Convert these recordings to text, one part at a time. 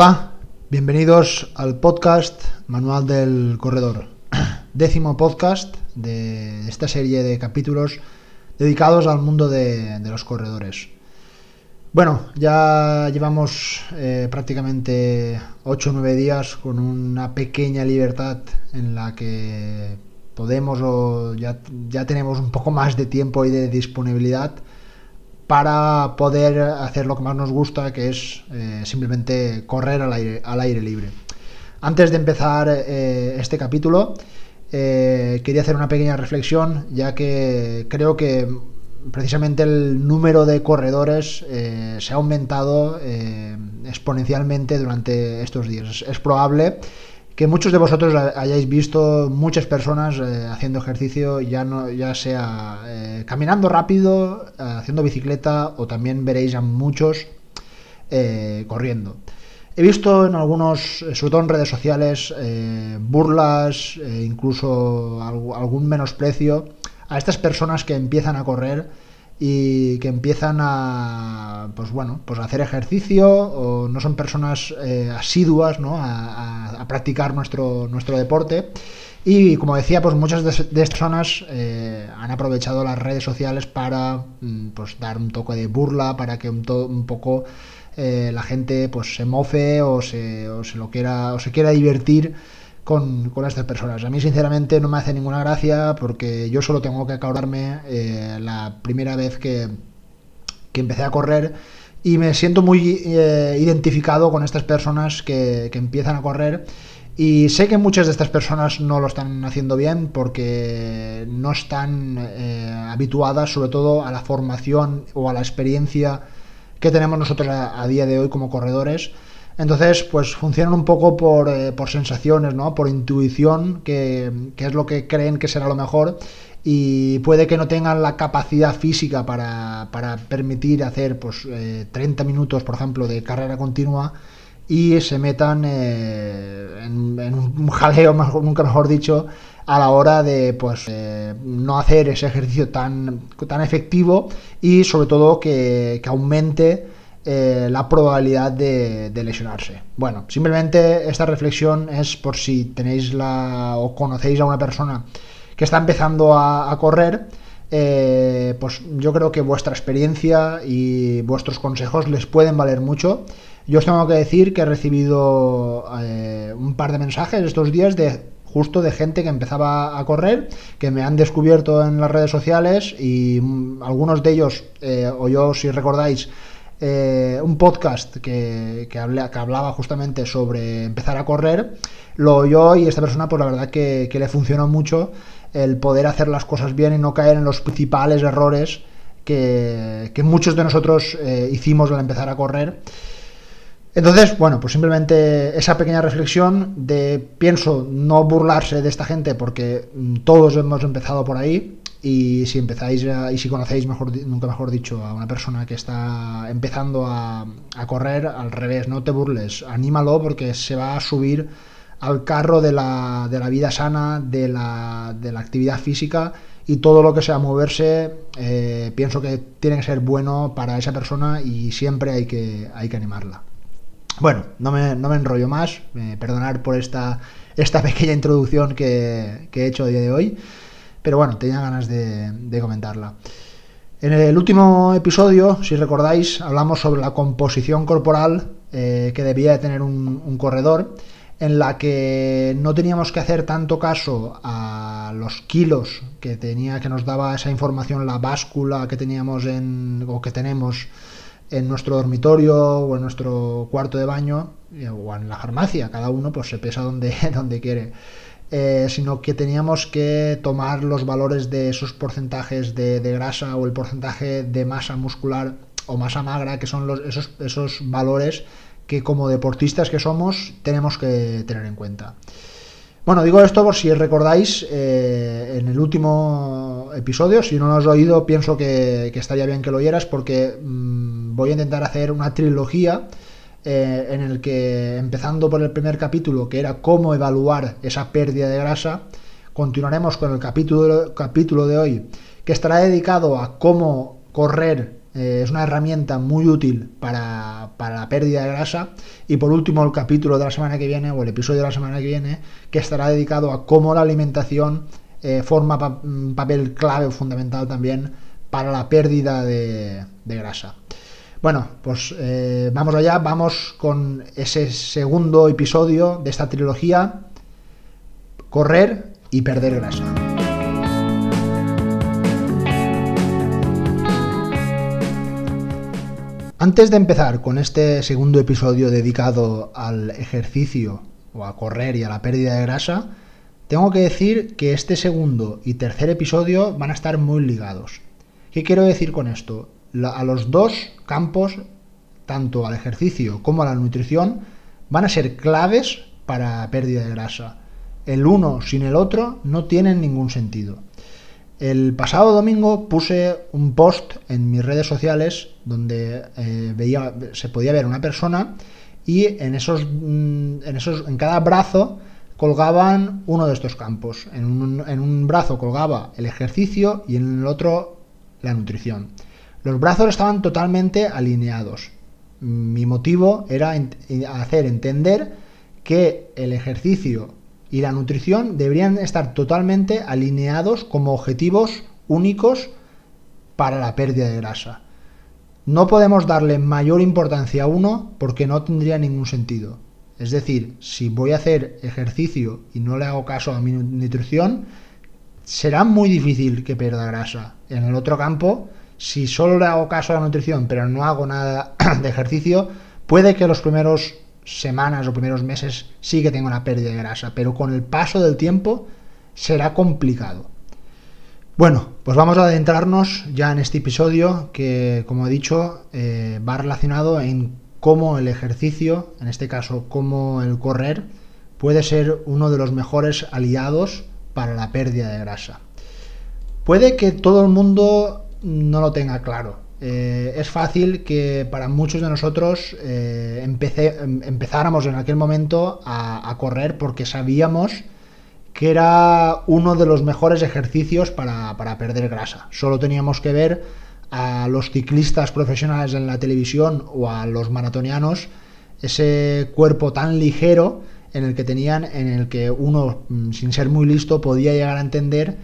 Hola, bienvenidos al podcast Manual del Corredor, décimo podcast de esta serie de capítulos dedicados al mundo de, los corredores. Bueno, ya llevamos eh, prácticamente 8 o 9 días con una pequeña libertad en la que podemos o ya, ya tenemos un poco más de tiempo y de disponibilidad para poder hacer lo que más nos gusta, que es eh, simplemente correr al aire, al aire, libre. Antes de empezar eh, este capítulo, eh, quería hacer una pequeña reflexión, ya que creo que precisamente el número de corredores se ha aumentado exponencialmente durante estos días. Es probable que muchos de vosotros hayáis visto muchas personas eh, haciendo ejercicio, ya, no, ya sea eh, caminando rápido, haciendo bicicleta o también veréis a muchos eh, corriendo. He visto en algunos, sobre todo en redes sociales, burlas, incluso algún menosprecio a estas personas que empiezan a correr y que empiezan a pues bueno pues a hacer ejercicio o no son personas eh, asiduas ¿no? a, practicar nuestro nuestro deporte y como decía pues muchas de, estas personas eh, han aprovechado las redes sociales para mm, pues dar un toque de burla para que un, poco eh, la gente pues se mofe o se lo quiera o se quiera divertir con, estas personas. A mí sinceramente no me hace ninguna gracia porque yo solo tengo que acordarme eh, la primera vez que, empecé a correr y me siento muy eh, identificado con estas personas que, empiezan a correr y sé que muchas de estas personas no lo están haciendo bien porque no están eh, habituadas sobre todo a la formación o a la experiencia que tenemos nosotros a día de hoy como corredores entonces, pues funcionan un poco por, eh, sensaciones, ¿no? Por intuición, que, es lo que creen que será lo mejor. Y puede que no tengan la capacidad física para, permitir hacer pues, 30 eh, minutos, por ejemplo, de carrera continua y se metan eh, en, un jaleo, nunca mejor dicho, a la hora de pues no hacer ese ejercicio tan, tan efectivo y sobre todo que aumente eh, la probabilidad de, lesionarse. Bueno, simplemente esta reflexión es por si tenéis la o conocéis a una persona que está empezando a, correr, eh, pues yo creo que vuestra experiencia y vuestros consejos les pueden valer mucho. Yo os tengo que decir que he recibido eh, un par de mensajes estos días de justo de gente que empezaba a correr, que me han descubierto en las redes sociales y mm, algunos de ellos, o yo si recordáis, eh, un podcast que, hablaba justamente sobre empezar a correr, lo oyó y esta persona, pues la verdad que, le funcionó mucho el poder hacer las cosas bien y no caer en los principales errores que, muchos de nosotros eh, hicimos al empezar a correr. Entonces, bueno, pues simplemente esa pequeña reflexión de pienso no burlarse de esta gente porque mm, todos hemos empezado por ahí, y si empezáis y si conocéis, nunca mejor dicho, a una persona que está empezando a, correr, al revés, no te burles, anímalo porque se va a subir al carro de la, de la vida sana, de la, de la, actividad física y todo lo que sea moverse, eh, pienso que tiene que ser bueno para esa persona y siempre hay que, hay que animarla. Bueno, no me, no me enrollo más, eh, perdonar por esta, esta pequeña introducción que, que he hecho a día de hoy pero bueno, tenía ganas de, comentarla. En el último episodio, si recordáis, hablamos sobre la composición corporal eh, que debía de tener un, corredor, en la que no teníamos que hacer tanto caso a los kilos que tenía, que nos daba esa información, la báscula que teníamos en, o que tenemos en nuestro dormitorio o en nuestro cuarto de baño eh, o en la farmacia, cada uno pues se pesa donde, donde quiere. Eh, sino que teníamos que tomar los valores de esos porcentajes de, grasa o el porcentaje de masa muscular o masa magra, que son esos, esos valores que como deportistas que somos tenemos que tener en cuenta. Bueno, digo esto por si recordáis eh, en el último episodio, si no lo has oído, pienso que, estaría bien que lo oyeras porque mm, voy a intentar hacer una trilogía eh, en el que, empezando por el primer capítulo, que era cómo evaluar esa pérdida de grasa, continuaremos con el capítulo, capítulo de hoy, que estará dedicado a cómo correr eh, es una herramienta muy útil para, la pérdida de grasa. Y por último, el capítulo de la semana que viene, o el episodio de la semana que viene, que estará dedicado a cómo la alimentación eh, forma un papel clave o fundamental también para la pérdida de, grasa. Bueno, pues eh, vamos allá, vamos con ese segundo episodio de esta trilogía, correr y perder grasa. Antes de empezar con este segundo episodio dedicado al ejercicio o a correr y a la pérdida de grasa, tengo que decir que este segundo y tercer episodio van a estar muy ligados. ¿Qué quiero decir con esto? A los dos campos, tanto al ejercicio como a la nutrición, van a ser claves para pérdida de grasa. El uno sin el otro no tienen ningún sentido. El pasado domingo puse un post en mis redes sociales donde eh, se podía ver una persona y en esos, mm, en esos, en cada brazo colgaban uno de estos campos. En un, en un brazo colgaba el ejercicio y en el otro la nutrición. Los brazos estaban totalmente alineados. Mi motivo era hacer entender que el ejercicio y la nutrición deberían estar totalmente alineados como objetivos únicos para la pérdida de grasa. No podemos darle mayor importancia a uno porque no tendría ningún sentido. Es decir, si voy a hacer ejercicio y no le hago caso a mi nutrición, será muy difícil que pierda grasa. En el otro campo, si solo le hago caso a la nutrición pero no hago nada de ejercicio, puede que los primeros semanas o primeros meses sí que tengo una pérdida de grasa, pero con el paso del tiempo será complicado. Bueno, pues vamos a adentrarnos ya en este episodio que, como he dicho, eh, va relacionado en cómo el ejercicio, en este caso cómo el correr, puede ser uno de los mejores aliados para la pérdida de grasa. Puede que todo el mundo no lo tenga claro, eh, es fácil que para muchos de nosotros eh, em, empezáramos en aquel momento a, correr porque sabíamos que era uno de los mejores ejercicios para, perder grasa. Solo teníamos que ver a los ciclistas profesionales en la televisión o a los maratonianos ese cuerpo tan ligero en el que tenían, en el que uno, mm, sin ser muy listo, podía llegar a entender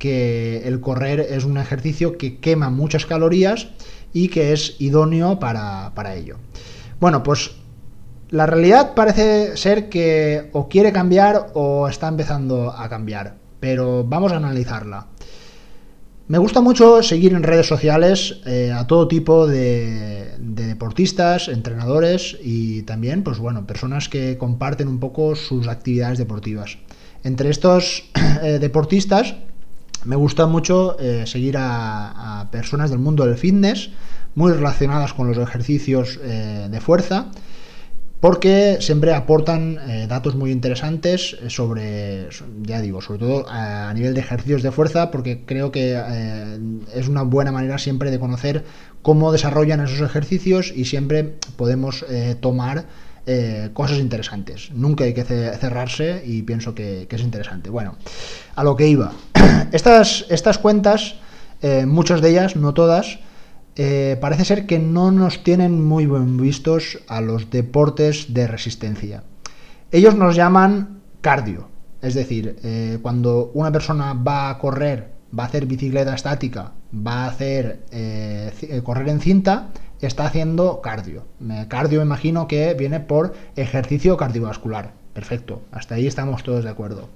que el correr es un ejercicio que quema muchas calorías y que es idóneo para, ello. Bueno, pues la realidad parece ser que o quiere cambiar o está empezando a cambiar, pero vamos a analizarla. Me gusta mucho seguir en redes sociales eh, a todo tipo de, deportistas, entrenadores y también, pues bueno, personas que comparten un poco sus actividades deportivas. Entre estos eh, deportistas me gusta mucho eh, seguir a, personas del mundo del fitness, muy relacionadas con los ejercicios eh, de fuerza, porque siempre aportan eh, datos muy interesantes sobre, ya digo, sobre todo a, nivel de ejercicios de fuerza, porque creo que es una buena manera siempre de conocer cómo desarrollan esos ejercicios y siempre podemos tomar cosas interesantes. Nunca hay que cerrarse y pienso que, es interesante. Bueno, a lo que iba. estas, estas cuentas, eh, muchas de ellas, no todas, eh, parece ser que no nos tienen muy bien vistos a los deportes de resistencia. Ellos nos llaman cardio, es decir, cuando una persona va a correr, va a hacer bicicleta estática, va a hacer correr en cinta, está haciendo cardio. Cardio imagino que viene por ejercicio cardiovascular. Perfecto, hasta ahí estamos todos de acuerdo.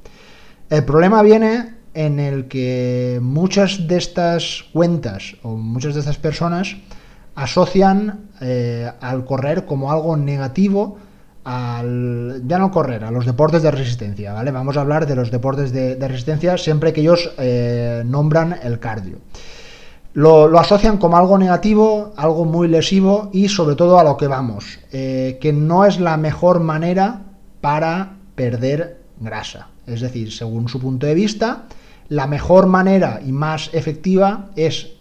El problema viene en el que muchas de estas cuentas o muchas de estas personas asocian eh, al correr como algo negativo al, ya no correr, a los deportes de resistencia, ¿vale? Vamos a hablar de los deportes de, resistencia siempre que ellos eh, nombran el cardio lo, asocian como algo negativo, algo muy lesivo y sobre todo a lo que vamos, eh, que no es la mejor manera para perder grasa. Es decir, según su punto de vista, la mejor manera y más efectiva es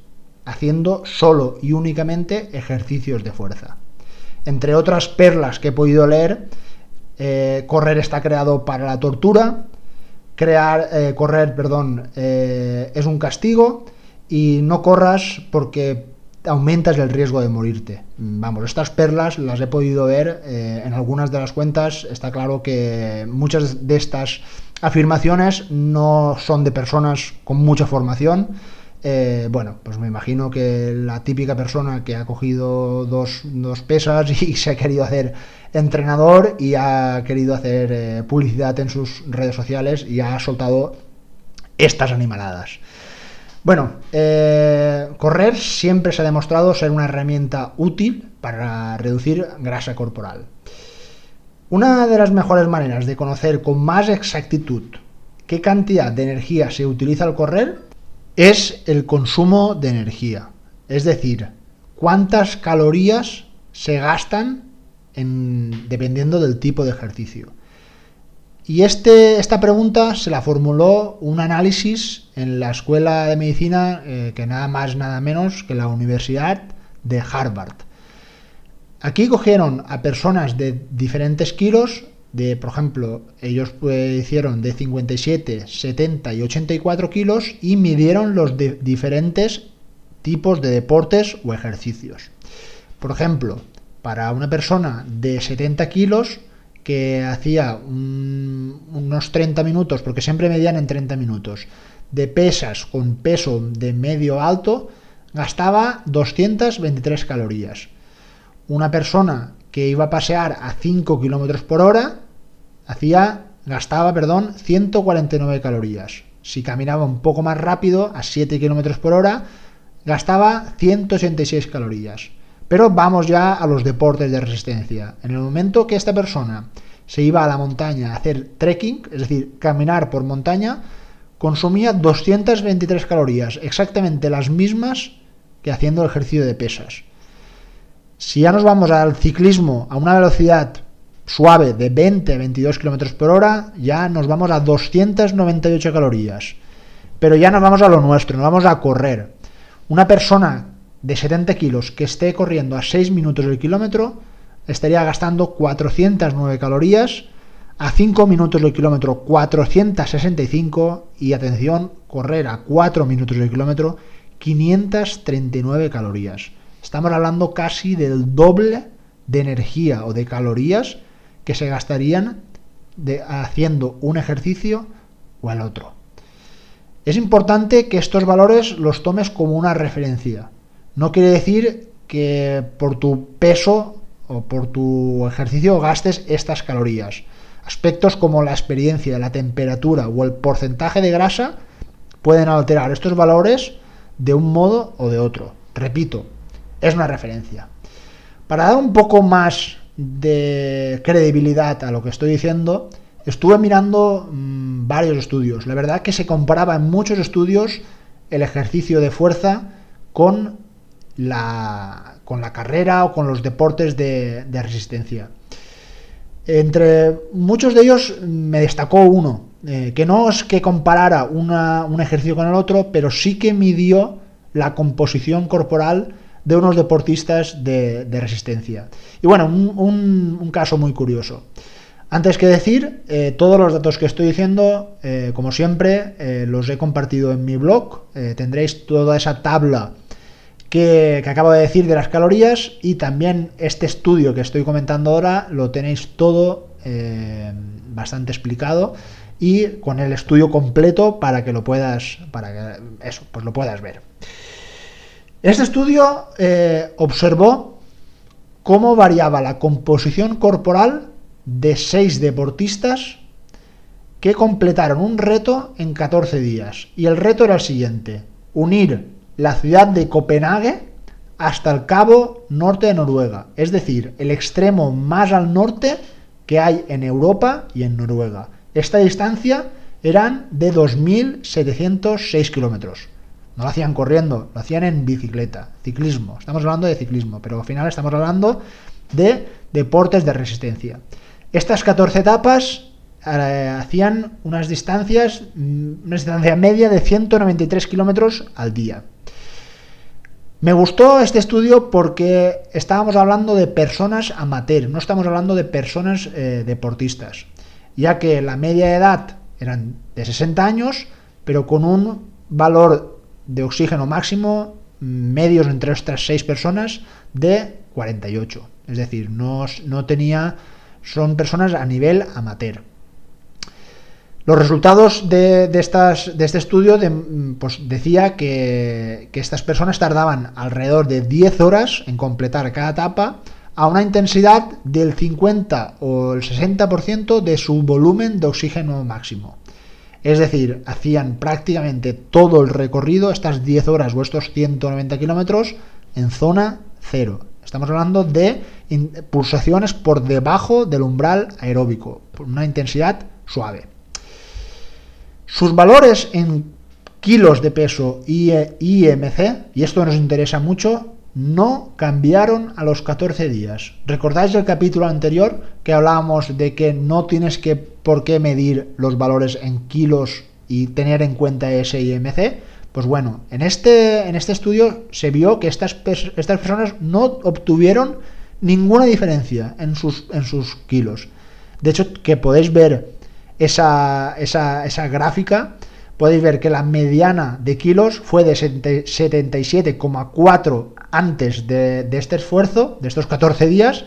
haciendo solo y únicamente ejercicios de fuerza. Entre otras perlas que he podido leer, eh, correr está creado para la tortura, crear, eh, correr, perdón, es un castigo, y no corras porque aumentas el riesgo de morirte. Vamos, estas perlas las he podido ver eh, en algunas de las cuentas. Está claro que muchas de estas afirmaciones no son de personas con mucha formación. Eh, bueno, pues me imagino que la típica persona que ha cogido dos, pesas y se ha querido hacer entrenador y ha querido hacer eh, publicidad en sus redes sociales y ha soltado estas animaladas. Bueno, eh, correr siempre se ha demostrado ser una herramienta útil para reducir grasa corporal. Una de las mejores maneras de conocer con más exactitud qué cantidad de energía se utiliza al correr es el consumo de energía. Es decir, cuántas calorías se gastan dependiendo del tipo de ejercicio. Y este, esta pregunta se la formuló un análisis en la Escuela de Medicina, eh, que nada más, nada menos que la Universidad de Harvard. Aquí cogieron a personas de diferentes kilos, de, por ejemplo, ellos pues, hicieron de 57, 70 y 84 kilos y midieron los diferentes tipos de deportes o ejercicios. Por ejemplo, para una persona de 70 kilos, que hacía unos 30 minutos, porque siempre medían en 30 minutos, de pesas con peso de medio alto, gastaba 223 calorías. Una persona que iba a pasear a 5 km por hora hacía, gastaba perdón, 149 calorías. Si caminaba un poco más rápido, a 7 km por hora, gastaba 186 calorías. Pero vamos ya a los deportes de resistencia. En el momento que esta persona se iba a la montaña a hacer trekking, es decir, caminar por montaña, consumía 223 calorías, exactamente las mismas que haciendo el ejercicio de pesas. Si ya nos vamos al ciclismo a una velocidad suave de 20 a 22 km por hora, ya nos vamos a 298 calorías. Pero ya nos vamos a lo nuestro, nos vamos a correr. Una persona de 70 kilos que esté corriendo a 6 minutos el kilómetro, estaría gastando 409 calorías, a 5 minutos el kilómetro 465 y atención, correr a 4 minutos el kilómetro 539 calorías. Estamos hablando casi del doble de energía o de calorías que se gastarían haciendo un ejercicio o el otro. Es importante que estos valores los tomes como una referencia. No quiere decir que por tu peso o por tu ejercicio gastes estas calorías. Aspectos como la experiencia, la temperatura o el porcentaje de grasa pueden alterar estos valores de un modo o de otro. Repito, es una referencia. Para dar un poco más de credibilidad a lo que estoy diciendo, estuve mirando mm, varios estudios. La verdad que se comparaba en muchos estudios el ejercicio de fuerza con la, con la carrera o con los deportes de, resistencia. Entre muchos de ellos me destacó uno, eh, que no es que comparara un ejercicio con el otro, pero sí que midió la composición corporal de unos deportistas de, resistencia. Y bueno, un, caso muy curioso. Antes que decir, eh, todos los datos que estoy diciendo, eh, como siempre, los he compartido en mi blog. tendréis toda esa tabla que, acabo de decir de las calorías y también este estudio que estoy comentando ahora lo tenéis todo eh, bastante explicado y con el estudio completo para que lo puedas, para que eso, pues lo puedas ver. Este estudio eh, observó cómo variaba la composición corporal de seis deportistas que completaron un reto en 14 días. Y el reto era el siguiente, unir la ciudad de Copenhague hasta el cabo norte de Noruega, es decir, el extremo más al norte que hay en Europa y en Noruega. Esta distancia eran de 2.706 kilómetros. No lo hacían corriendo, lo hacían en bicicleta, ciclismo. Estamos hablando de ciclismo, pero al final estamos hablando de deportes de resistencia. Estas 14 etapas eh, hacían unas distancias, mm, una distancia media de 193 kilómetros al día. Me gustó este estudio porque estábamos hablando de personas amateur, no estamos hablando de personas eh, deportistas, ya que la media edad eran de 60 años, pero con un valor de oxígeno máximo medios entre estas seis personas de 48. Es decir, no, no tenía, son personas a nivel amateur. Los resultados de, estas, de este estudio pues decía que, que, estas personas tardaban alrededor de 10 horas en completar cada etapa a una intensidad del 50 o el 60% de su volumen de oxígeno máximo. Es decir, hacían prácticamente todo el recorrido, estas 10 horas o estos 190 kilómetros, en zona cero. Estamos hablando de pulsaciones por debajo del umbral aeróbico, por una intensidad suave. Sus valores en kilos de peso IMC, y esto nos interesa mucho, no cambiaron a los 14 días. ¿Recordáis el capítulo anterior que hablábamos de que no tienes que por qué medir los valores en kilos y tener en cuenta ese IMC? Pues bueno, en este, en este estudio se vio que estas, estas personas no obtuvieron ninguna diferencia en sus, en sus kilos. De hecho, que podéis ver esa, esa, esa gráfica, podéis ver que la mediana de kilos fue de 77,4 antes de, este esfuerzo, de estos 14 días,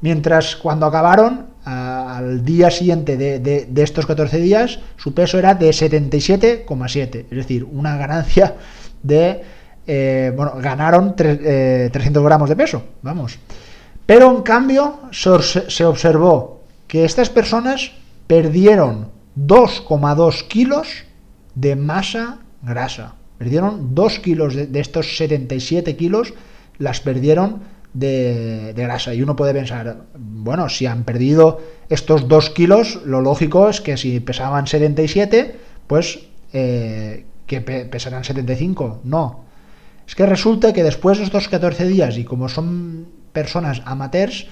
mientras cuando acabaron, al día siguiente de, estos 14 días, su peso era de 77,7, es decir, una ganancia de, eh, bueno, ganaron 300 eh, gramos de peso, vamos. Pero en cambio se observó que estas personas perdieron 2,2 kilos de masa grasa. Perdieron 2 kilos de, estos 77 kilos, las perdieron de, grasa. Y uno puede pensar, bueno, si han perdido estos 2 kilos, lo lógico es que si pesaban 77, pues eh, que pesarán 75. No. Es que resulta que después de estos 14 días, y como son personas amateurs,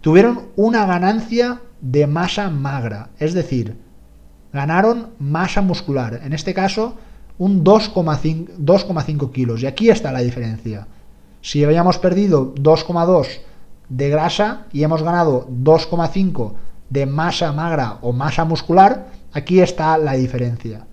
tuvieron una ganancia de masa magra. Es decir, ganaron masa muscular. En este caso, un 2,5 kilos. Y aquí está la diferencia. Si habíamos perdido 2,2 de grasa y hemos ganado 2,5 de masa magra o masa muscular, aquí está la diferencia.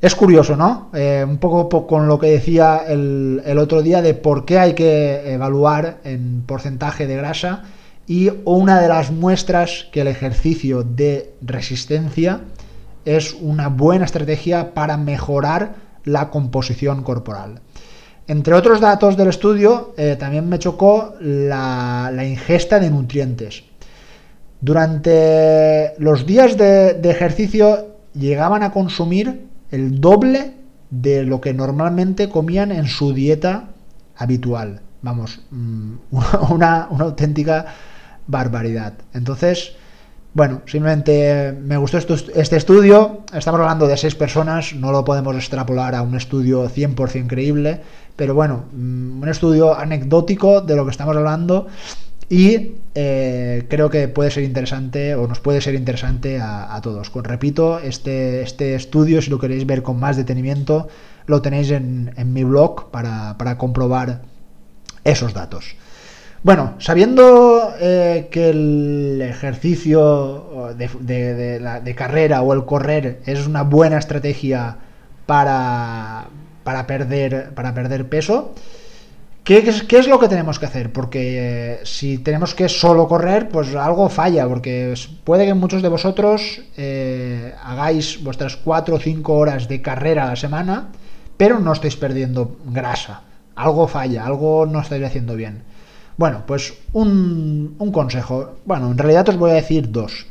Es curioso, ¿no? Eh, un poco con lo que decía el, el, otro día de por qué hay que evaluar en porcentaje de grasa y una de las muestras que el ejercicio de resistencia es una buena estrategia para mejorar la composición corporal. Entre otros datos del estudio, eh, también me chocó la, ingesta de nutrientes. Durante los días de, ejercicio llegaban a consumir el doble de lo que normalmente comían en su dieta habitual. Vamos, mm, una, una auténtica barbaridad. Entonces, bueno, simplemente me gustó este estudio. Estamos hablando de seis personas, no lo podemos extrapolar a un estudio 100% creíble, pero bueno, mm, un estudio anecdótico de lo que estamos hablando y eh, creo que puede ser interesante o nos puede ser interesante a, todos. repito, este, este estudio, si lo queréis ver con más detenimiento, lo tenéis en, mi blog para, para comprobar esos datos. Bueno, sabiendo eh, que el ejercicio de, carrera o el correr es una buena estrategia para, para, perder, para perder peso, ¿qué es, lo que tenemos que hacer? Porque eh, si tenemos que solo correr, pues algo falla, porque puede que muchos de vosotros eh, hagáis vuestras 4 o 5 horas de carrera a la semana, pero no estáis perdiendo grasa. Algo falla, algo no estáis haciendo bien. Bueno, pues un, consejo. Bueno, en realidad os voy a decir dos.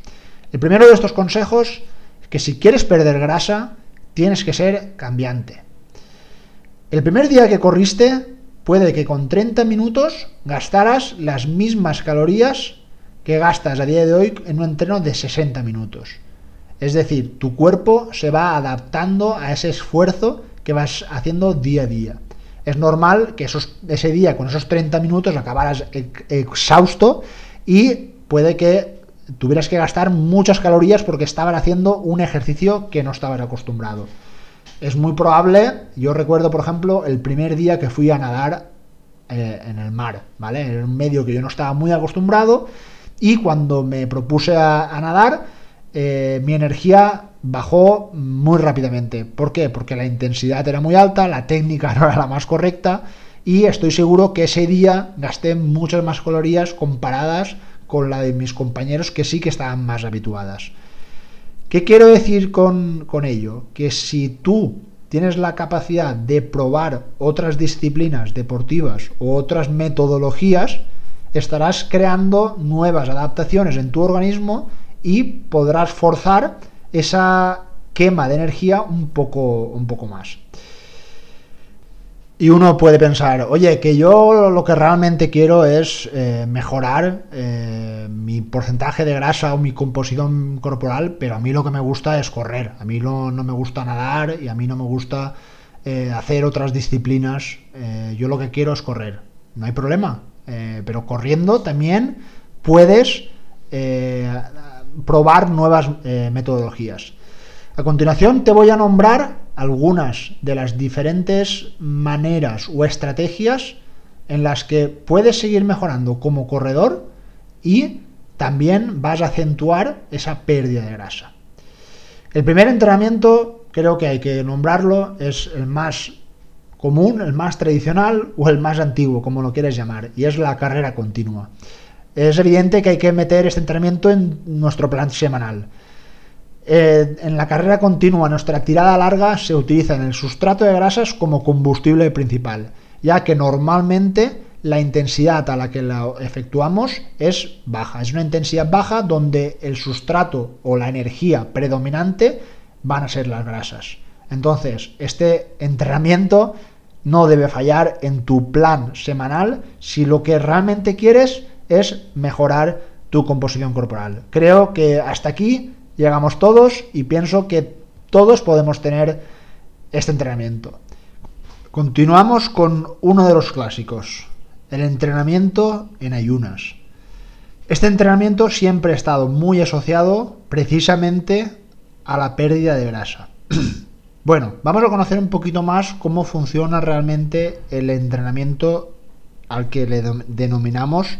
El primero de estos consejos es que si quieres perder grasa, tienes que ser cambiante. El primer día que corriste, puede que con 30 minutos gastaras las mismas calorías que gastas a día de hoy en un entreno de 60 minutos. Es decir, tu cuerpo se va adaptando a ese esfuerzo que vas haciendo día a día es normal que esos, ese día con esos 30 minutos acabaras exhausto y puede que tuvieras que gastar muchas calorías porque estabas haciendo un ejercicio que no estabas acostumbrado. Es muy probable, yo recuerdo por ejemplo el primer día que fui a nadar eh, en el mar, ¿vale? En un medio que yo no estaba muy acostumbrado y cuando me propuse a, nadar, eh, mi energía bajó muy rápidamente. ¿Por qué? Porque la intensidad era muy alta, la técnica no era la más correcta y estoy seguro que ese día gasté muchas más calorías comparadas con la de mis compañeros que sí que estaban más habituadas. ¿Qué quiero decir con, con ello? Que si tú tienes la capacidad de probar otras disciplinas deportivas o otras metodologías, estarás creando nuevas adaptaciones en tu organismo y podrás forzar esa quema de energía un poco, un poco más. Y uno puede pensar, oye, que yo lo que realmente quiero es eh, mejorar eh, mi porcentaje de grasa o mi composición corporal, pero a mí lo que me gusta es correr. A mí no, no me gusta nadar y a mí no me gusta eh, hacer otras disciplinas. yo lo que quiero es correr. No hay problema. pero corriendo también puedes probar nuevas metodologías. A continuación te voy a nombrar algunas de las diferentes maneras o estrategias en las que puedes seguir mejorando como corredor y también vas a acentuar esa pérdida de grasa. El primer entrenamiento, creo que hay que nombrarlo, es el más común, el más tradicional o el más antiguo, como lo quieras llamar, y es la carrera continua. Es evidente que hay que meter este entrenamiento en nuestro plan semanal. Eh, en la carrera continua, nuestra tirada larga se utiliza en el sustrato de grasas como combustible principal, ya que normalmente la intensidad a la que la efectuamos es baja. Es una intensidad baja donde el sustrato o la energía predominante van a ser las grasas. Entonces, este entrenamiento no debe fallar en tu plan semanal si lo que realmente quieres es mejorar tu composición corporal. Creo que hasta aquí llegamos todos y pienso que todos podemos tener este entrenamiento. Continuamos con uno de los clásicos, el entrenamiento en ayunas. Este entrenamiento siempre ha estado muy asociado precisamente a la pérdida de grasa. bueno, vamos a conocer un poquito más cómo funciona realmente el entrenamiento al que le denominamos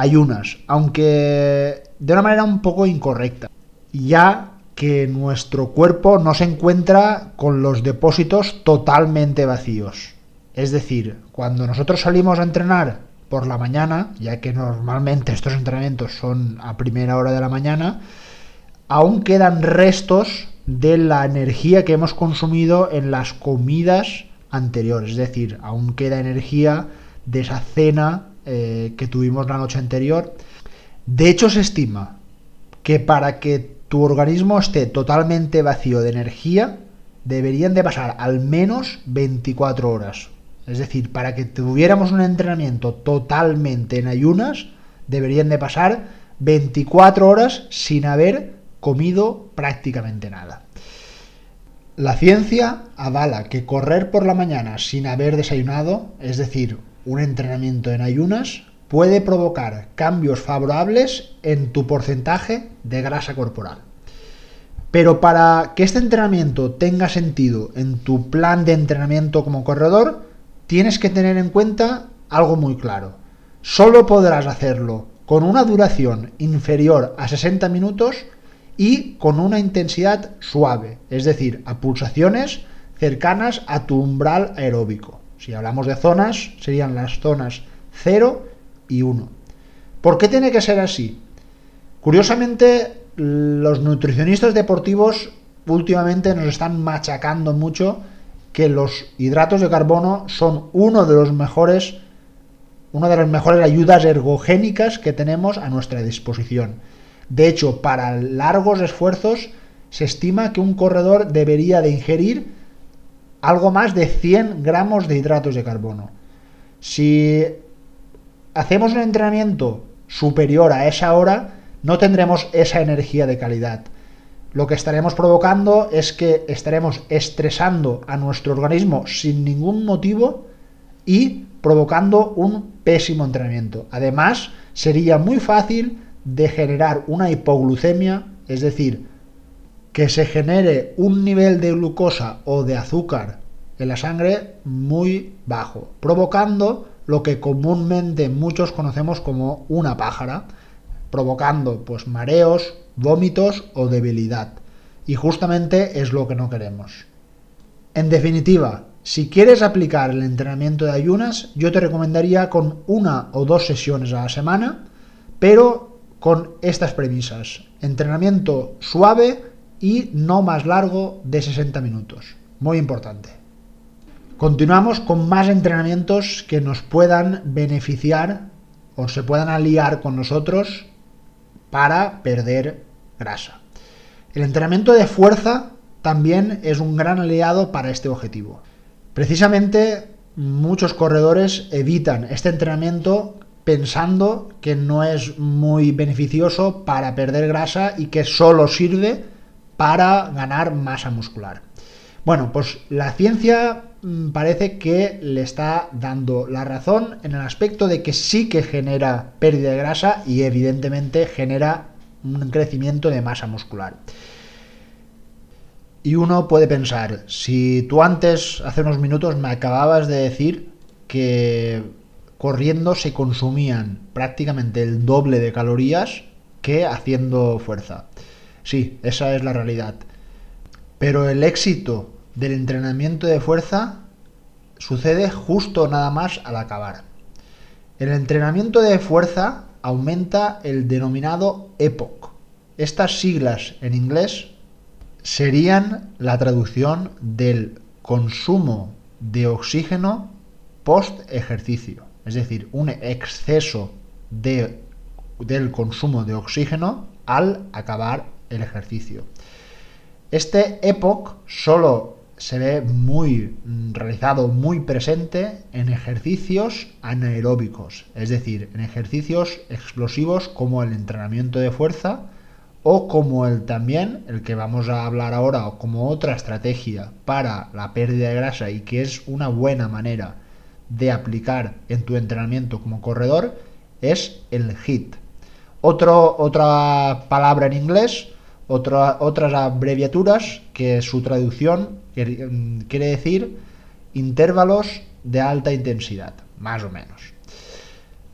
ayunas, aunque de una manera un poco incorrecta ya que nuestro cuerpo no se encuentra con los depósitos totalmente vacíos. Es decir, cuando nosotros salimos a entrenar por la mañana, ya que normalmente estos entrenamientos son a primera hora de la mañana, aún quedan restos de la energía que hemos consumido en las comidas anteriores. Es decir, aún queda energía de esa cena eh, que tuvimos la noche anterior. De hecho, se estima que para que tu organismo esté totalmente vacío de energía, deberían de pasar al menos 24 horas. Es decir, para que tuviéramos un entrenamiento totalmente en ayunas, deberían de pasar 24 horas sin haber comido prácticamente nada. La ciencia avala que correr por la mañana sin haber desayunado, es decir, un entrenamiento en ayunas, puede provocar cambios favorables en tu porcentaje de grasa corporal. Pero para que este entrenamiento tenga sentido en tu plan de entrenamiento como corredor, tienes que tener en cuenta algo muy claro. Solo podrás hacerlo con una duración inferior a 60 minutos y con una intensidad suave, es decir, a pulsaciones cercanas a tu umbral aeróbico. Si hablamos de zonas, serían las zonas 0 y 1. ¿Por qué tiene que ser así? Curiosamente, los nutricionistas deportivos últimamente nos están machacando mucho que los hidratos de carbono son uno de los mejores una de las mejores ayudas ergogénicas que tenemos a nuestra disposición. De hecho, para largos esfuerzos se estima que un corredor debería de ingerir algo más de 100 gramos de hidratos de carbono. Si hacemos un entrenamiento superior a esa hora, no tendremos esa energía de calidad. Lo que estaremos provocando es que estaremos estresando a nuestro organismo sin ningún motivo y provocando un pésimo entrenamiento. Además, sería muy fácil de generar una hipoglucemia, es decir, que se genere un nivel de glucosa o de azúcar en la sangre muy bajo, provocando lo que comúnmente muchos conocemos como una pájara, provocando pues mareos, vómitos o debilidad. Y justamente es lo que no queremos. En definitiva, si quieres aplicar el entrenamiento de ayunas, yo te recomendaría con una o dos sesiones a la semana, pero con estas premisas. Entrenamiento suave y no más largo de 60 minutos. Muy importante. Continuamos con más entrenamientos que nos puedan beneficiar o se puedan aliar con nosotros para perder grasa. El entrenamiento de fuerza también es un gran aliado para este objetivo. Precisamente muchos corredores evitan este entrenamiento pensando que no es muy beneficioso para perder grasa y que solo sirve para ganar masa muscular. Bueno, pues la ciencia mm, parece que le está dando la razón en el aspecto de que sí que genera pérdida de grasa y evidentemente genera un crecimiento de masa muscular. Y uno puede pensar, si tú antes, hace unos minutos, me acababas de decir que corriendo se consumían prácticamente el doble de calorías que haciendo fuerza. Sí, esa es la realidad. Pero el éxito del entrenamiento de fuerza sucede justo nada más al acabar. El entrenamiento de fuerza aumenta el denominado EPOC. Estas siglas en inglés serían la traducción del consumo de oxígeno post ejercicio, es decir, un exceso de, del consumo de oxígeno al acabar el ejercicio. Este EPOC solo se ve muy mm, realizado, muy presente en ejercicios anaeróbicos, es decir, en ejercicios explosivos como el entrenamiento de fuerza, o como el también, el que vamos a hablar ahora, o como otra estrategia para la pérdida de grasa y que es una buena manera de aplicar en tu entrenamiento como corredor, es el HIT. Otra palabra en inglés, otra, otras abreviaturas que su traducción quiere decir intervalos de alta intensidad, más o menos.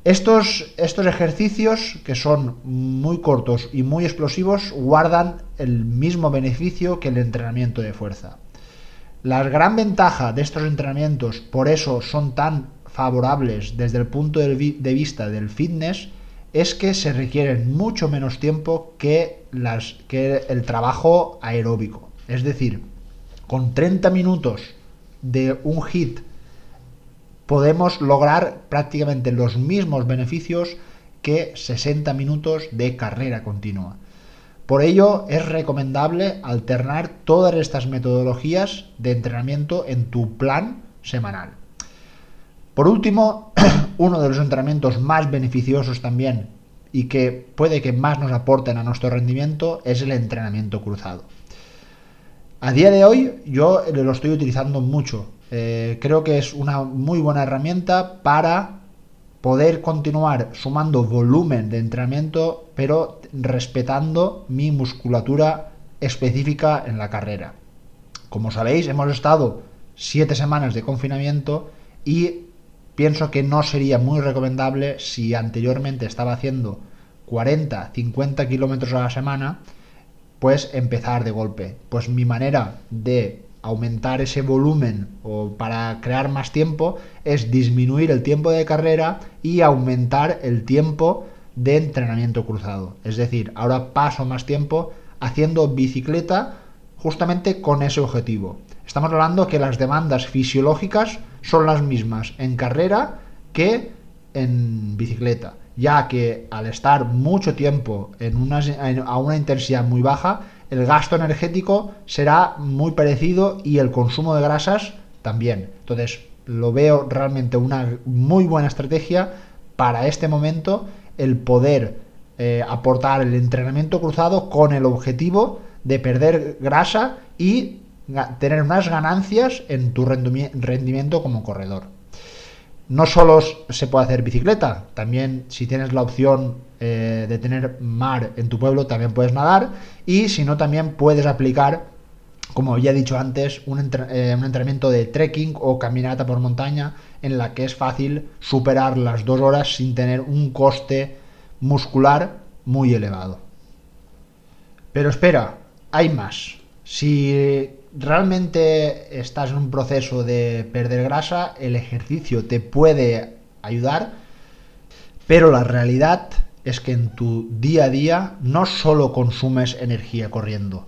Estos, estos ejercicios, que son muy cortos y muy explosivos, guardan el mismo beneficio que el entrenamiento de fuerza. La gran ventaja de estos entrenamientos, por eso son tan favorables desde el punto de vista del fitness, es que se requieren mucho menos tiempo que, el trabajo aeróbico. Es decir, con 30 minutos de un hit podemos lograr prácticamente los mismos beneficios que 60 minutos de carrera continua. Por ello es recomendable alternar todas estas metodologías de entrenamiento en tu plan semanal. Por último, uno de los entrenamientos más beneficiosos también y que puede que más nos aporten a nuestro rendimiento es el entrenamiento cruzado. A día de hoy yo lo estoy utilizando mucho eh, creo que es una muy buena herramienta para poder continuar sumando volumen de entrenamiento, pero respetando mi musculatura específica en la carrera. Como sabéis, hemos estado siete semanas de confinamiento y pienso que no sería muy recomendable si anteriormente estaba haciendo 40, 50 kilómetros a la semana, pues empezar de golpe. Pues mi manera de aumentar ese volumen o para crear más tiempo es disminuir el tiempo de carrera y aumentar el tiempo de entrenamiento cruzado. Es decir, ahora paso más tiempo haciendo bicicleta justamente con ese objetivo. Estamos hablando que las demandas fisiológicas son las mismas en carrera que en bicicleta, ya que al estar mucho tiempo a una intensidad muy baja, el gasto energético será muy parecido y el consumo de grasas también. Entonces, lo veo realmente una muy buena estrategia para este momento el poder eh, aportar el entrenamiento cruzado con el objetivo de perder grasa y tener más ganancias en tu rendimiento como corredor no solo se puede hacer bicicleta, también si tienes la opción eh, de tener mar en tu pueblo, también puedes nadar y si no, también puedes aplicar, como ya he dicho antes, un, eh, un entrenamiento de trekking o caminata por montaña en la que es fácil superar las dos horas sin tener un coste muscular muy elevado. Pero espera, hay más. Si realmente estás en un proceso de perder grasa, el ejercicio te puede ayudar, pero la realidad es que en tu día a día no solo consumes energía corriendo.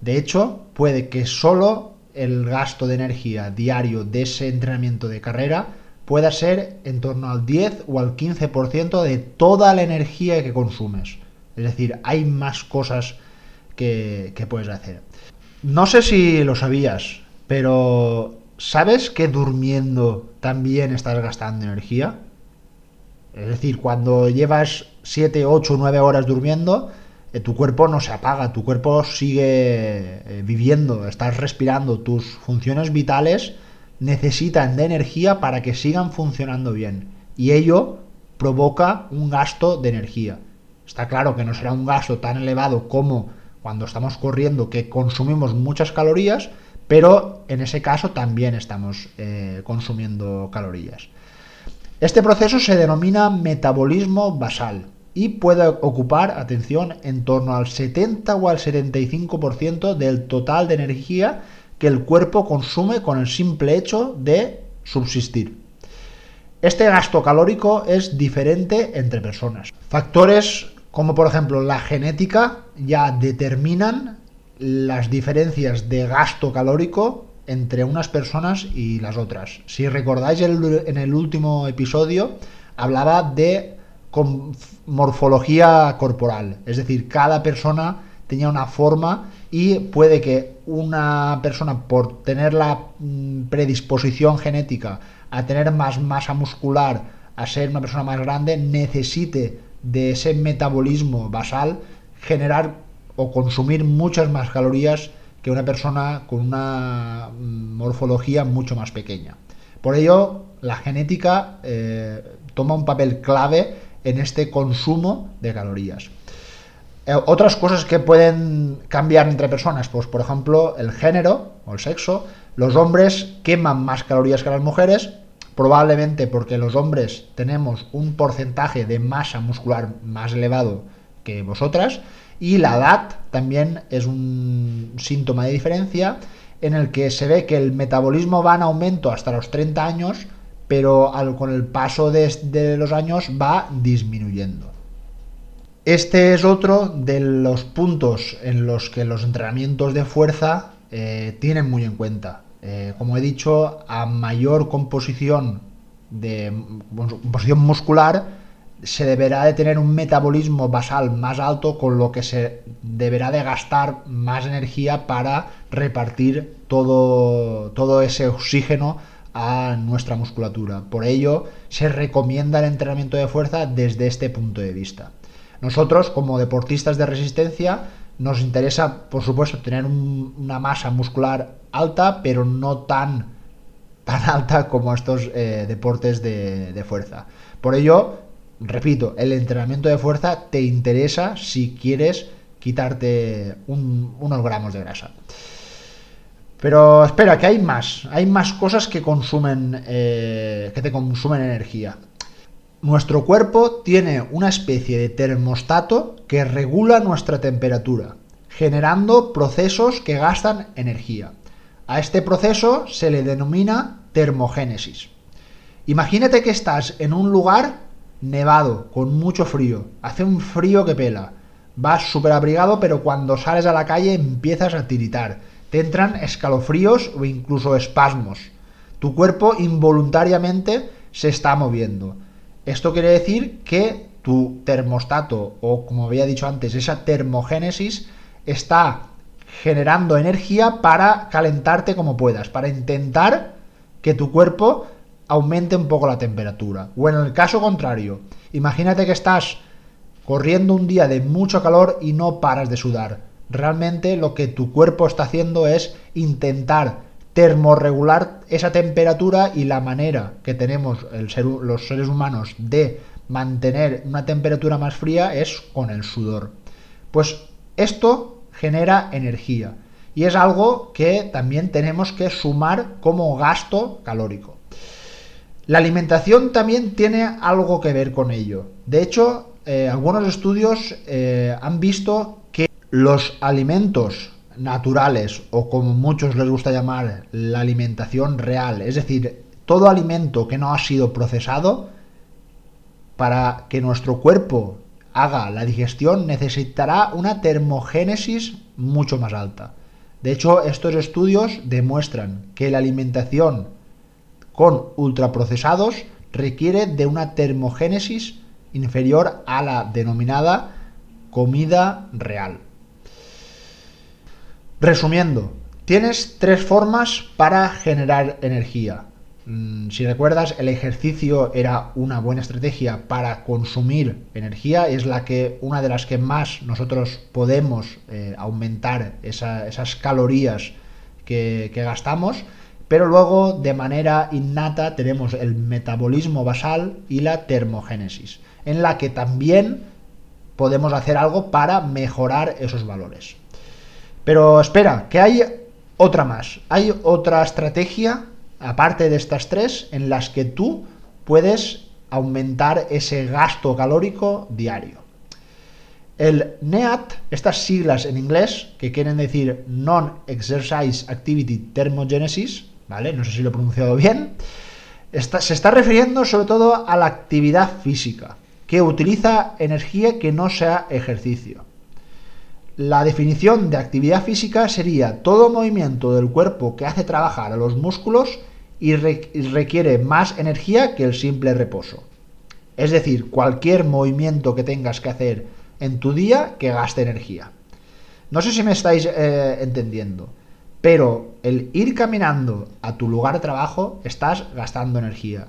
De hecho, puede que solo el gasto de energía diario de ese entrenamiento de carrera pueda ser en torno al 10 o al 15% de toda la energía que consumes. Es decir, hay más cosas que, que puedes hacer. No sé si lo sabías, pero ¿sabes que durmiendo también estás gastando energía? Es decir, cuando llevas 7, 8, 9 horas durmiendo, eh, tu cuerpo no se apaga, tu cuerpo sigue eh, viviendo, estás respirando, tus funciones vitales necesitan de energía para que sigan funcionando bien. Y ello provoca un gasto de energía. Está claro que no será un gasto tan elevado como cuando estamos corriendo que consumimos muchas calorías, pero en ese caso también estamos eh, consumiendo calorías. Este proceso se denomina metabolismo basal y puede ocupar, atención, en torno al 70 o al 75% del total de energía que el cuerpo consume con el simple hecho de subsistir. Este gasto calórico es diferente entre personas. Factores como por ejemplo la genética ya determinan las diferencias de gasto calórico entre unas personas y las otras. Si recordáis en el último episodio, hablaba de morfología corporal, es decir, cada persona tenía una forma y puede que una persona por tener la mm, predisposición genética a tener más masa muscular, a ser una persona más grande, necesite de ese metabolismo basal generar o consumir muchas más calorías que una persona con una mm, morfología mucho más pequeña. Por ello, la genética eh, toma un papel clave en este consumo de calorías. Eh, otras cosas que pueden cambiar entre personas, pues por ejemplo el género o el sexo. Los hombres queman más calorías que las mujeres, probablemente porque los hombres tenemos un porcentaje de masa muscular más elevado que vosotras y la edad también es un síntoma de diferencia en el que se ve que el metabolismo va en aumento hasta los 30 años, pero con el paso de, los años va disminuyendo. Este es otro de los puntos en los que los entrenamientos de fuerza eh, tienen muy en cuenta. Eh, como he dicho, a mayor composición de composición muscular, se deberá de tener un metabolismo basal más alto, con lo que se deberá de gastar más energía para repartir todo, todo ese oxígeno a nuestra musculatura. Por ello, se recomienda el entrenamiento de fuerza desde este punto de vista. Nosotros, como deportistas de resistencia, nos interesa, por supuesto, tener una masa muscular alta, pero no tan, tan alta como estos eh, deportes de, fuerza. Por ello, repito, el entrenamiento de fuerza te interesa si quieres quitarte unos gramos de grasa. Pero espera, que hay más. Hay más cosas que consumen. Eh, que te consumen energía. Nuestro cuerpo tiene una especie de termostato que regula nuestra temperatura, generando procesos que gastan energía. A este proceso se le denomina termogénesis. Imagínate que estás en un lugar nevado, con mucho frío, hace un frío que pela, vas súper abrigado, pero cuando sales a la calle empiezas a tiritar, te entran escalofríos o incluso espasmos. Tu cuerpo involuntariamente se está moviendo. Esto quiere decir que tu termostato, o como había dicho antes, esa termogénesis, está generando energía para calentarte como puedas, para intentar que tu cuerpo aumente un poco la temperatura. O en el caso contrario, imagínate que estás corriendo un día de mucho calor y no paras de sudar. Realmente lo que tu cuerpo está haciendo es intentar termorregular esa temperatura y la manera que tenemos los seres humanos de mantener una temperatura más fría es con el sudor. Pues esto genera energía y es algo que también tenemos que sumar como gasto calórico. La alimentación también tiene algo que ver con ello. De hecho, eh, algunos estudios eh, han visto que los alimentos naturales o como muchos les gusta llamar la alimentación real, es decir, todo alimento que no ha sido procesado, para que nuestro cuerpo haga la digestión necesitará una termogénesis mucho más alta. De hecho, estos estudios demuestran que la alimentación con ultraprocesados requiere de una termogénesis inferior a la denominada comida real. Resumiendo, tienes tres formas para generar energía. Mm, si recuerdas, el ejercicio era una buena estrategia para consumir energía, es la que una de las que más nosotros podemos eh, aumentar esas calorías que, que gastamos, pero luego de manera innata tenemos el metabolismo basal y la termogénesis, en la que también podemos hacer algo para mejorar esos valores. Pero espera, que hay otra más. Hay otra estrategia, aparte de estas tres, en las que tú puedes aumentar ese gasto calórico diario. El NEAT, estas siglas en inglés, que quieren decir Non-Exercise Activity Thermogenesis, ¿vale? No sé si lo he pronunciado bien, se está refiriendo sobre todo a la actividad física, que utiliza energía que no sea ejercicio. La definición de actividad física sería todo movimiento del cuerpo que hace trabajar a los músculos y, requiere más energía que el simple reposo. Es decir, cualquier movimiento que tengas que hacer en tu día que gaste energía. No sé si me estáis eh, entendiendo, pero el ir caminando a tu lugar de trabajo estás gastando energía.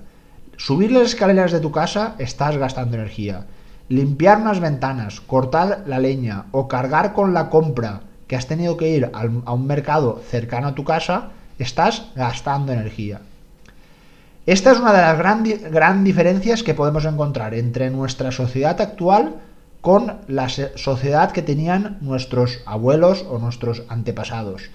Subir las escaleras de tu casa estás gastando energía limpiar unas ventanas, cortar la leña o cargar con la compra que has tenido que ir a un mercado cercano a tu casa, estás gastando energía. Esta es una de las grandes gran diferencias que podemos encontrar entre nuestra sociedad actual con la sociedad que tenían nuestros abuelos o nuestros antepasados.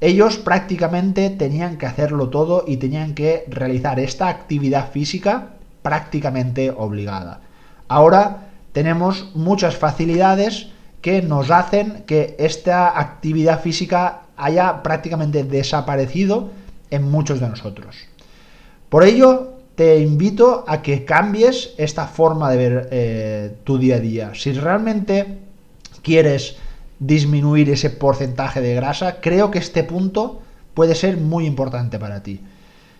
Ellos prácticamente tenían que hacerlo todo y tenían que realizar esta actividad física prácticamente obligada. Ahora tenemos muchas facilidades que nos hacen que esta actividad física haya prácticamente desaparecido en muchos de nosotros. Por ello, te invito a que cambies esta forma de ver eh, tu día a día. Si realmente quieres disminuir ese porcentaje de grasa, creo que este punto puede ser muy importante para ti.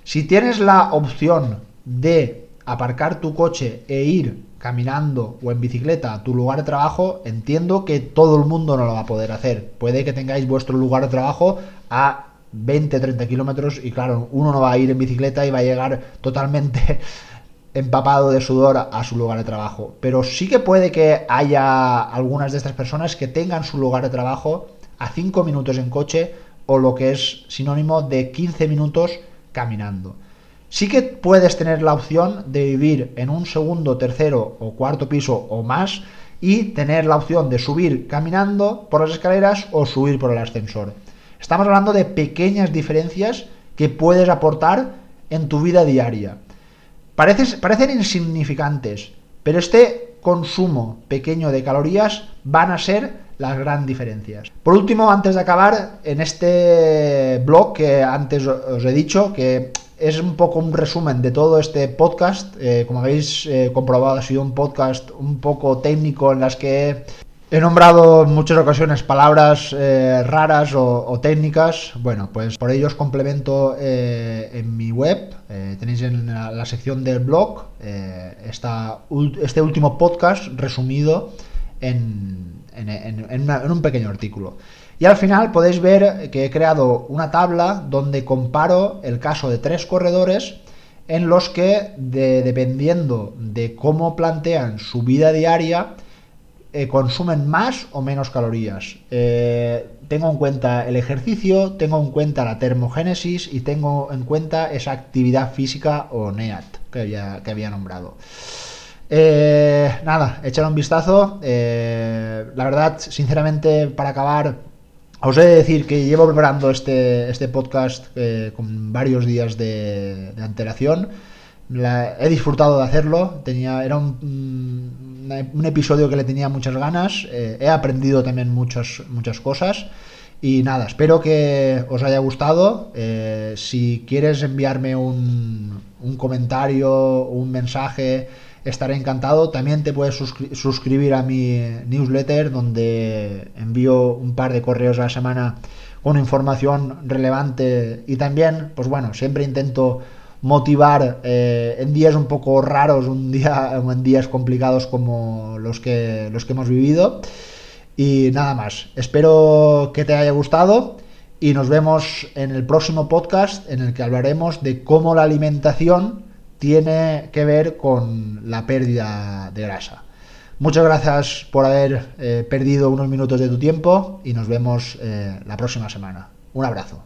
Si tienes la opción de aparcar tu coche e ir caminando o en bicicleta a tu lugar de trabajo, entiendo que todo el mundo no lo va a poder hacer. Puede que tengáis vuestro lugar de trabajo a 20, 30 kilómetros y claro, uno no va a ir en bicicleta y va a llegar totalmente empapado de sudor a su lugar de trabajo. Pero sí que puede que haya algunas de estas personas que tengan su lugar de trabajo a 5 minutos en coche o lo que es sinónimo de 15 minutos caminando. Sí que puedes tener la opción de vivir en un segundo, tercero o cuarto piso o más y tener la opción de subir caminando por las escaleras o subir por el ascensor. Estamos hablando de pequeñas diferencias que puedes aportar en tu vida diaria. parecen insignificantes, pero este consumo pequeño de calorías van a ser las grandes diferencias. Por último, antes de acabar, en este blog que antes os he dicho, que es un poco un resumen de todo este podcast. Eh, como habéis eh, comprobado, ha sido un podcast un poco técnico en las que he nombrado en muchas ocasiones palabras eh, raras o, técnicas. Bueno, pues por ello os complemento en mi web. tenéis en la, sección del blog este último podcast resumido en, en un pequeño artículo. Y al final podéis ver que he creado una tabla donde comparo el caso de tres corredores en los que, dependiendo de cómo plantean su vida diaria, eh, consumen más o menos calorías. Eh, tengo en cuenta el ejercicio, tengo en cuenta la termogénesis y tengo en cuenta esa actividad física o NEAT que había, que había nombrado. Eh, nada, echar un vistazo. la verdad, sinceramente, para acabar, os he de decir que llevo preparando este, este podcast eh, con varios días de, antelación. he disfrutado de hacerlo. Tenía, era un, un, episodio que le tenía muchas ganas. Eh, he aprendido también muchas, muchas cosas. Y nada, espero que os haya gustado. Eh, si quieres enviarme un, un comentario, un mensaje, estaré encantado. También te puedes suscribir a mi newsletter donde envío un par de correos a la semana con información relevante y también, pues bueno, siempre intento motivar eh, en días un poco raros, un día, en días complicados como los que, los que hemos vivido. Y nada más, espero que te haya gustado y nos vemos en el próximo podcast en el que hablaremos de cómo la alimentación tiene que ver con la pérdida de grasa. Muchas gracias por haber eh, perdido unos minutos de tu tiempo y nos vemos eh, la próxima semana. Un abrazo.